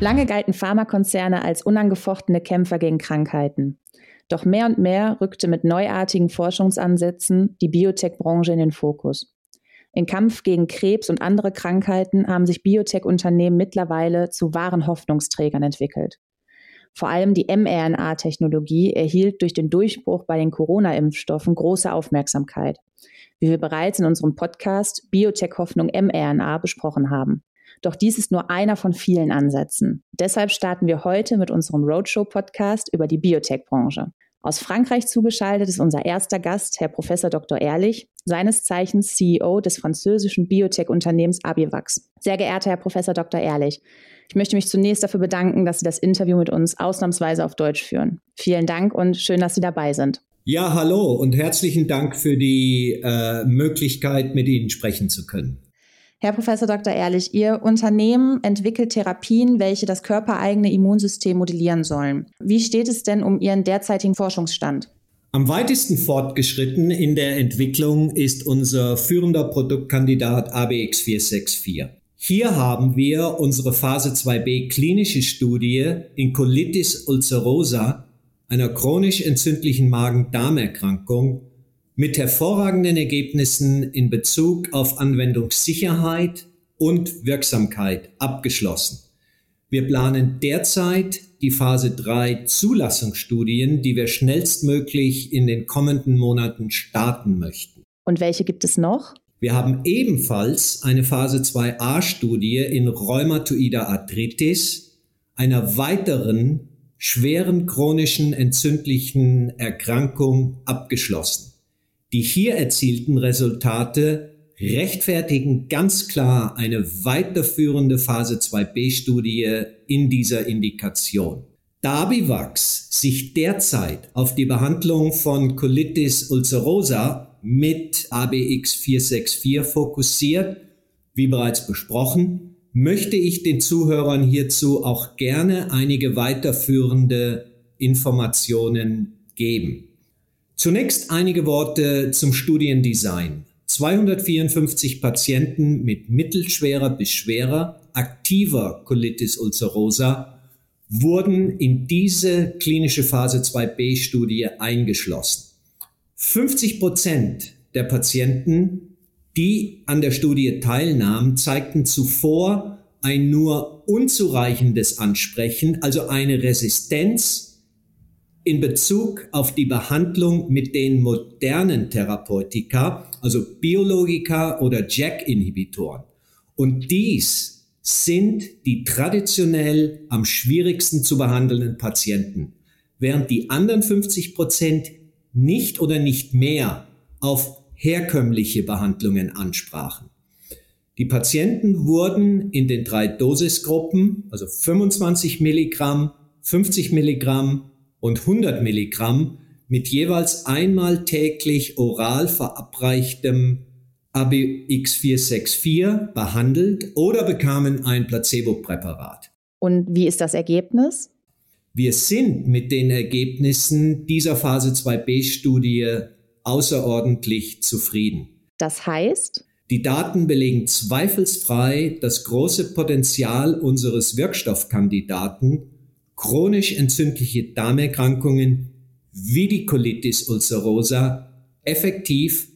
Lange galten Pharmakonzerne als unangefochtene Kämpfer gegen Krankheiten. Doch mehr und mehr rückte mit neuartigen Forschungsansätzen die Biotech-Branche in den Fokus. Im Kampf gegen Krebs und andere Krankheiten haben sich Biotech-Unternehmen mittlerweile zu wahren Hoffnungsträgern entwickelt. Vor allem die mRNA-Technologie erhielt durch den Durchbruch bei den Corona-Impfstoffen große Aufmerksamkeit, wie wir bereits in unserem Podcast Biotech-Hoffnung mRNA besprochen haben. Doch dies ist nur einer von vielen Ansätzen. Deshalb starten wir heute mit unserem Roadshow-Podcast über die Biotech-Branche. Aus Frankreich zugeschaltet ist unser erster Gast, Herr Professor Dr. Ehrlich, seines Zeichens CEO des französischen Biotech-Unternehmens Abivax. Sehr geehrter Herr Professor Dr. Ehrlich, ich möchte mich zunächst dafür bedanken, dass Sie das Interview mit uns ausnahmsweise auf Deutsch führen. Vielen Dank und schön, dass Sie dabei sind. Ja, hallo und herzlichen Dank für die äh, Möglichkeit, mit Ihnen sprechen zu können. Herr Professor Dr. Ehrlich, Ihr Unternehmen entwickelt Therapien, welche das körpereigene Immunsystem modellieren sollen. Wie steht es denn um Ihren derzeitigen Forschungsstand? Am weitesten fortgeschritten in der Entwicklung ist unser führender Produktkandidat ABX464. Hier haben wir unsere Phase 2b klinische Studie in Colitis ulcerosa, einer chronisch entzündlichen Magen-Darm-Erkrankung, mit hervorragenden Ergebnissen in Bezug auf Anwendungssicherheit und Wirksamkeit abgeschlossen. Wir planen derzeit die Phase 3 Zulassungsstudien, die wir schnellstmöglich in den kommenden Monaten starten möchten. Und welche gibt es noch? Wir haben ebenfalls eine Phase 2a-Studie in rheumatoider Arthritis, einer weiteren schweren chronischen entzündlichen Erkrankung abgeschlossen. Die hier erzielten Resultate rechtfertigen ganz klar eine weiterführende Phase 2b-Studie in dieser Indikation. Da Bivax sich derzeit auf die Behandlung von Colitis ulcerosa mit ABX464 fokussiert, wie bereits besprochen, möchte ich den Zuhörern hierzu auch gerne einige weiterführende Informationen geben. Zunächst einige Worte zum Studiendesign. 254 Patienten mit mittelschwerer bis schwerer aktiver Colitis ulcerosa wurden in diese klinische Phase 2b Studie eingeschlossen. 50 Prozent der Patienten, die an der Studie teilnahmen, zeigten zuvor ein nur unzureichendes Ansprechen, also eine Resistenz in Bezug auf die Behandlung mit den modernen Therapeutika, also Biologika oder JAK-Inhibitoren. Und dies sind die traditionell am schwierigsten zu behandelnden Patienten, während die anderen 50 Prozent nicht oder nicht mehr auf herkömmliche Behandlungen ansprachen. Die Patienten wurden in den drei Dosisgruppen, also 25 Milligramm, 50 Milligramm und 100 Milligramm mit jeweils einmal täglich oral verabreichtem ABX464 behandelt oder bekamen ein Placebo-Präparat. Und wie ist das Ergebnis? Wir sind mit den Ergebnissen dieser Phase 2b-Studie außerordentlich zufrieden. Das heißt? Die Daten belegen zweifelsfrei das große Potenzial unseres Wirkstoffkandidaten chronisch entzündliche Darmerkrankungen wie die Colitis ulcerosa effektiv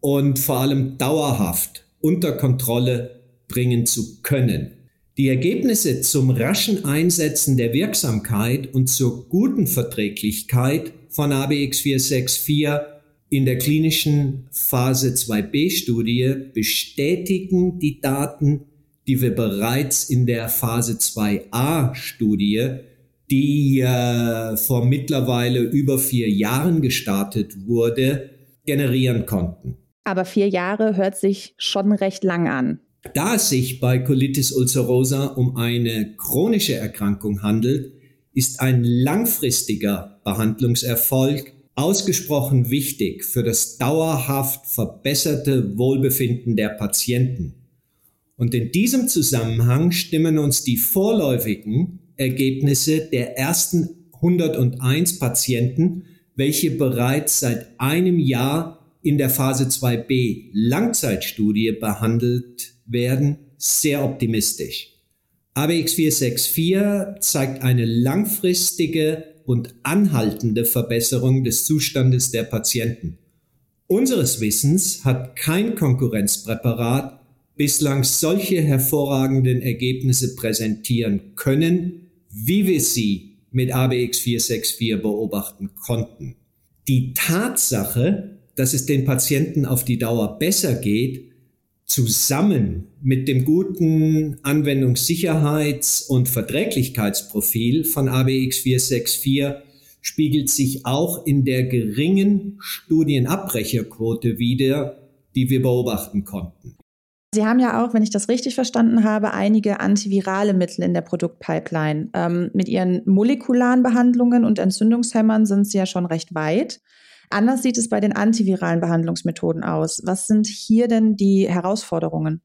und vor allem dauerhaft unter Kontrolle bringen zu können. Die Ergebnisse zum raschen Einsetzen der Wirksamkeit und zur guten Verträglichkeit von ABX464 in der klinischen Phase 2b-Studie bestätigen die Daten, die wir bereits in der Phase 2a-Studie die äh, vor mittlerweile über vier Jahren gestartet wurde, generieren konnten. Aber vier Jahre hört sich schon recht lang an. Da es sich bei Colitis ulcerosa um eine chronische Erkrankung handelt, ist ein langfristiger Behandlungserfolg ausgesprochen wichtig für das dauerhaft verbesserte Wohlbefinden der Patienten. Und in diesem Zusammenhang stimmen uns die vorläufigen Ergebnisse der ersten 101 Patienten, welche bereits seit einem Jahr in der Phase 2b Langzeitstudie behandelt werden, sehr optimistisch. ABX464 zeigt eine langfristige und anhaltende Verbesserung des Zustandes der Patienten. Unseres Wissens hat kein Konkurrenzpräparat bislang solche hervorragenden Ergebnisse präsentieren können, wie wir sie mit ABX 464 beobachten konnten. Die Tatsache, dass es den Patienten auf die Dauer besser geht, zusammen mit dem guten Anwendungssicherheits- und Verträglichkeitsprofil von ABX 464 spiegelt sich auch in der geringen Studienabbrecherquote wider, die wir beobachten konnten. Sie haben ja auch, wenn ich das richtig verstanden habe, einige antivirale Mittel in der Produktpipeline. Ähm, mit Ihren molekularen Behandlungen und Entzündungshämmern sind Sie ja schon recht weit. Anders sieht es bei den antiviralen Behandlungsmethoden aus. Was sind hier denn die Herausforderungen?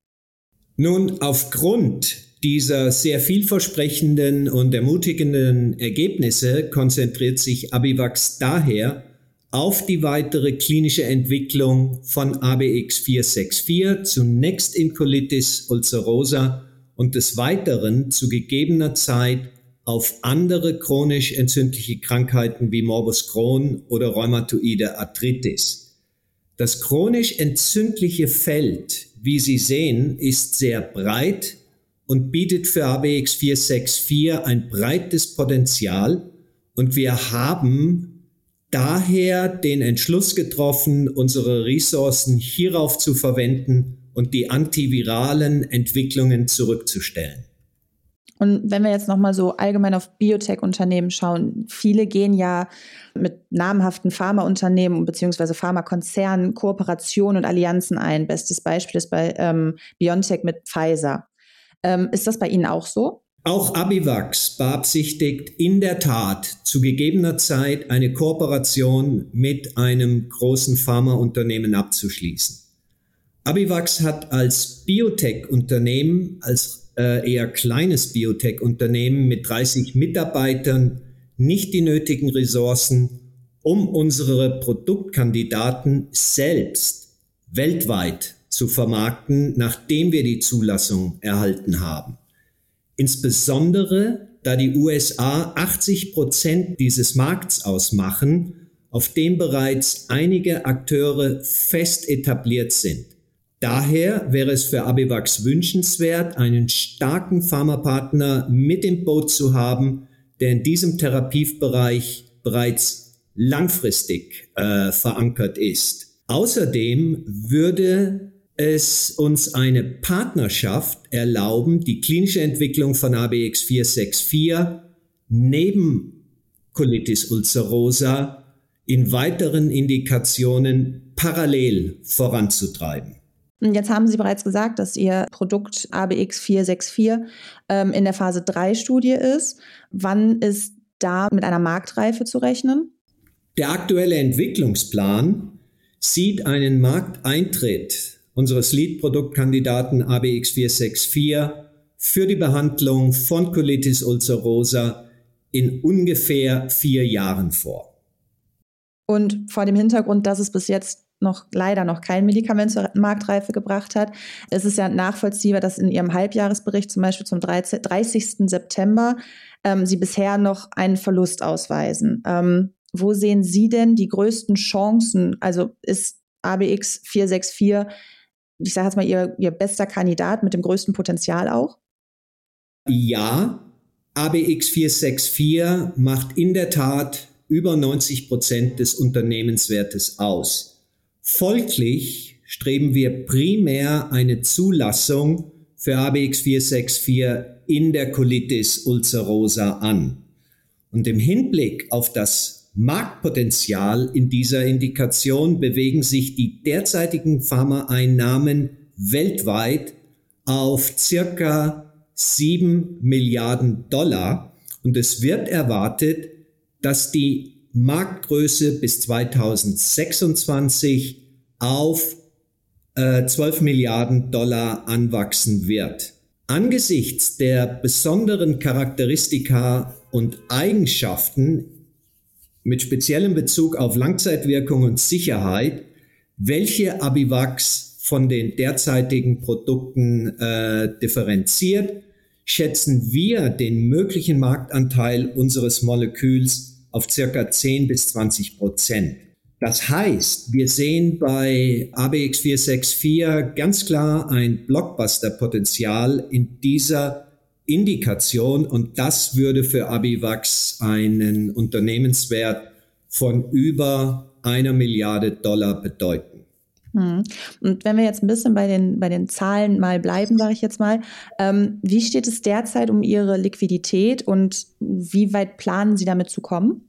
Nun, aufgrund dieser sehr vielversprechenden und ermutigenden Ergebnisse konzentriert sich Abivax daher auf die weitere klinische Entwicklung von ABX 464, zunächst in Colitis ulcerosa und des Weiteren zu gegebener Zeit auf andere chronisch entzündliche Krankheiten wie Morbus Crohn oder rheumatoide Arthritis. Das chronisch entzündliche Feld, wie Sie sehen, ist sehr breit und bietet für ABX 464 ein breites Potenzial. Und wir haben daher den Entschluss getroffen, unsere Ressourcen hierauf zu verwenden und die antiviralen Entwicklungen zurückzustellen. Und wenn wir jetzt nochmal so allgemein auf Biotech-Unternehmen schauen, viele gehen ja mit namhaften Pharmaunternehmen bzw. Pharmakonzernen Kooperationen und Allianzen ein. Bestes Beispiel ist bei ähm, BioNTech mit Pfizer. Ähm, ist das bei Ihnen auch so? Auch Abivax beabsichtigt in der Tat zu gegebener Zeit eine Kooperation mit einem großen Pharmaunternehmen abzuschließen. Abivax hat als Biotech-Unternehmen, als äh, eher kleines Biotech-Unternehmen mit 30 Mitarbeitern nicht die nötigen Ressourcen, um unsere Produktkandidaten selbst weltweit zu vermarkten, nachdem wir die Zulassung erhalten haben. Insbesondere da die USA 80 Prozent dieses Markts ausmachen, auf dem bereits einige Akteure fest etabliert sind. Daher wäre es für Abivax wünschenswert, einen starken Pharmapartner mit im Boot zu haben, der in diesem Therapiebereich bereits langfristig äh, verankert ist. Außerdem würde es uns eine Partnerschaft erlauben, die klinische Entwicklung von ABX 464 neben Colitis ulcerosa in weiteren Indikationen parallel voranzutreiben. Jetzt haben Sie bereits gesagt, dass Ihr Produkt ABX 464 ähm, in der Phase 3 Studie ist. Wann ist da mit einer Marktreife zu rechnen? Der aktuelle Entwicklungsplan sieht einen Markteintritt unseres Lead-Produktkandidaten ABX464 für die Behandlung von Colitis ulcerosa in ungefähr vier Jahren vor. Und vor dem Hintergrund, dass es bis jetzt noch leider noch kein Medikament zur Marktreife gebracht hat, ist es ja nachvollziehbar, dass in Ihrem Halbjahresbericht zum Beispiel zum 30. September ähm, Sie bisher noch einen Verlust ausweisen. Ähm, wo sehen Sie denn die größten Chancen? Also ist ABX 464 ich sage jetzt mal, ihr, ihr bester Kandidat mit dem größten Potenzial auch? Ja, ABX 464 macht in der Tat über 90 Prozent des Unternehmenswertes aus. Folglich streben wir primär eine Zulassung für ABX 464 in der Colitis ulcerosa an. Und im Hinblick auf das Marktpotenzial in dieser Indikation bewegen sich die derzeitigen Pharmaeinnahmen weltweit auf circa 7 Milliarden Dollar und es wird erwartet, dass die Marktgröße bis 2026 auf äh, 12 Milliarden Dollar anwachsen wird. Angesichts der besonderen Charakteristika und Eigenschaften mit speziellem Bezug auf Langzeitwirkung und Sicherheit, welche Abivax von den derzeitigen Produkten äh, differenziert, schätzen wir den möglichen Marktanteil unseres Moleküls auf circa 10 bis 20 Prozent. Das heißt, wir sehen bei ABX464 ganz klar ein Blockbuster-Potenzial in dieser Indikation und das würde für Abivax einen Unternehmenswert von über einer Milliarde Dollar bedeuten. Hm. Und wenn wir jetzt ein bisschen bei den, bei den Zahlen mal bleiben, sage ich jetzt mal, ähm, wie steht es derzeit um Ihre Liquidität und wie weit planen Sie damit zu kommen?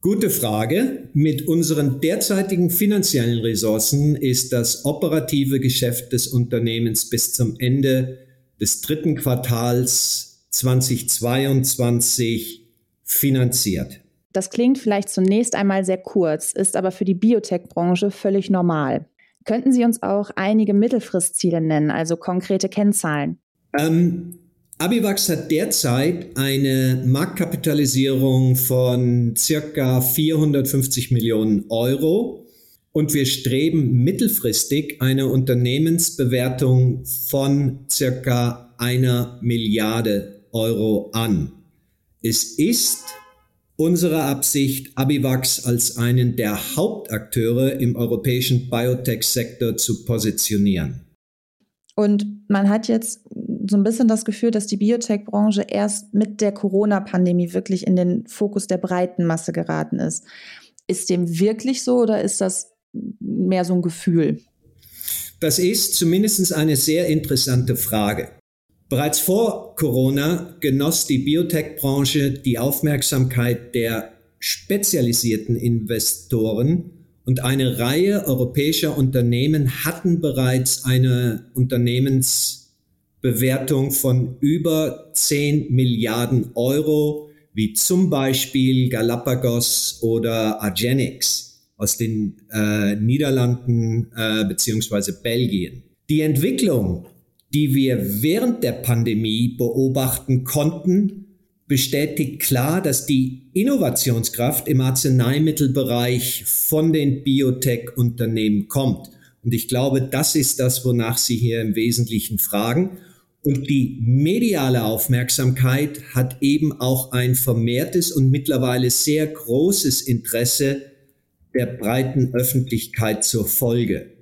Gute Frage. Mit unseren derzeitigen finanziellen Ressourcen ist das operative Geschäft des Unternehmens bis zum Ende des dritten Quartals 2022 finanziert. Das klingt vielleicht zunächst einmal sehr kurz, ist aber für die Biotech-Branche völlig normal. Könnten Sie uns auch einige Mittelfristziele nennen, also konkrete Kennzahlen? Ähm, Abivax hat derzeit eine Marktkapitalisierung von circa 450 Millionen Euro und wir streben mittelfristig eine Unternehmensbewertung von circa einer Milliarde Euro an. Es ist unsere Absicht, Abivax als einen der Hauptakteure im europäischen Biotech-Sektor zu positionieren. Und man hat jetzt so ein bisschen das Gefühl, dass die Biotech-Branche erst mit der Corona-Pandemie wirklich in den Fokus der breiten Masse geraten ist. Ist dem wirklich so oder ist das mehr so ein Gefühl? Das ist zumindest eine sehr interessante Frage. Bereits vor Corona genoss die Biotech-Branche die Aufmerksamkeit der spezialisierten Investoren und eine Reihe europäischer Unternehmen hatten bereits eine Unternehmensbewertung von über 10 Milliarden Euro, wie zum Beispiel Galapagos oder Argenix aus den äh, Niederlanden äh, beziehungsweise Belgien. Die Entwicklung die wir während der Pandemie beobachten konnten, bestätigt klar, dass die Innovationskraft im Arzneimittelbereich von den Biotech-Unternehmen kommt. Und ich glaube, das ist das, wonach Sie hier im Wesentlichen fragen. Und die mediale Aufmerksamkeit hat eben auch ein vermehrtes und mittlerweile sehr großes Interesse der breiten Öffentlichkeit zur Folge.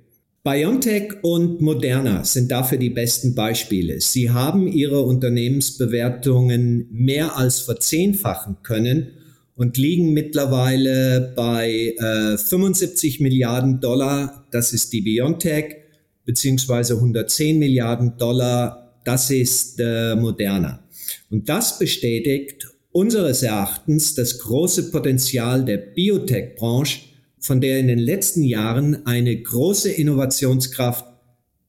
BioNTech und Moderna sind dafür die besten Beispiele. Sie haben ihre Unternehmensbewertungen mehr als verzehnfachen können und liegen mittlerweile bei äh, 75 Milliarden Dollar, das ist die BioNTech, beziehungsweise 110 Milliarden Dollar, das ist äh, Moderna. Und das bestätigt unseres Erachtens das große Potenzial der Biotech-Branche von der in den letzten Jahren eine große Innovationskraft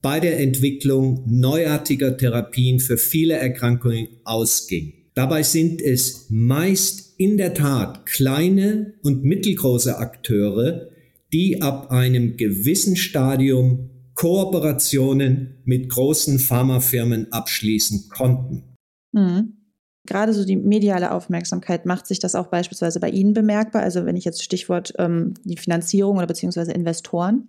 bei der Entwicklung neuartiger Therapien für viele Erkrankungen ausging. Dabei sind es meist in der Tat kleine und mittelgroße Akteure, die ab einem gewissen Stadium Kooperationen mit großen Pharmafirmen abschließen konnten. Mhm gerade so die mediale Aufmerksamkeit, macht sich das auch beispielsweise bei Ihnen bemerkbar? Also wenn ich jetzt Stichwort ähm, die Finanzierung oder beziehungsweise Investoren?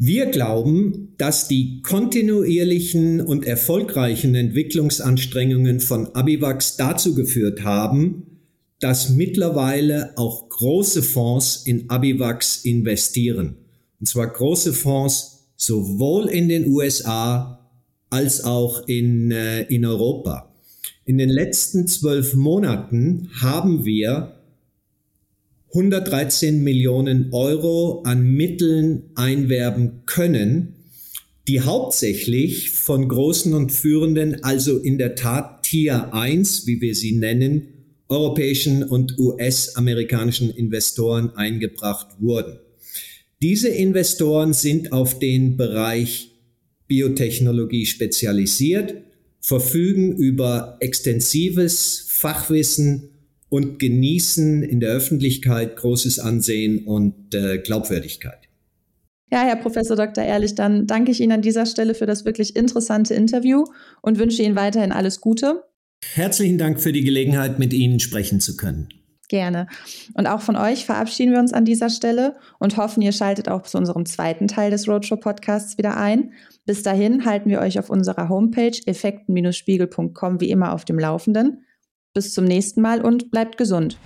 Wir glauben, dass die kontinuierlichen und erfolgreichen Entwicklungsanstrengungen von Abivax dazu geführt haben, dass mittlerweile auch große Fonds in Abivax investieren. Und zwar große Fonds sowohl in den USA als auch in, äh, in Europa. In den letzten zwölf Monaten haben wir 113 Millionen Euro an Mitteln einwerben können, die hauptsächlich von großen und führenden, also in der Tat Tier 1, wie wir sie nennen, europäischen und US-amerikanischen Investoren eingebracht wurden. Diese Investoren sind auf den Bereich Biotechnologie spezialisiert verfügen über extensives Fachwissen und genießen in der Öffentlichkeit großes Ansehen und äh, Glaubwürdigkeit. Ja, Herr Professor Dr. Ehrlich, dann danke ich Ihnen an dieser Stelle für das wirklich interessante Interview und wünsche Ihnen weiterhin alles Gute. Herzlichen Dank für die Gelegenheit, mit Ihnen sprechen zu können. Gerne. Und auch von euch verabschieden wir uns an dieser Stelle und hoffen, ihr schaltet auch zu unserem zweiten Teil des Roadshow Podcasts wieder ein. Bis dahin halten wir euch auf unserer Homepage effekten-spiegel.com wie immer auf dem Laufenden. Bis zum nächsten Mal und bleibt gesund.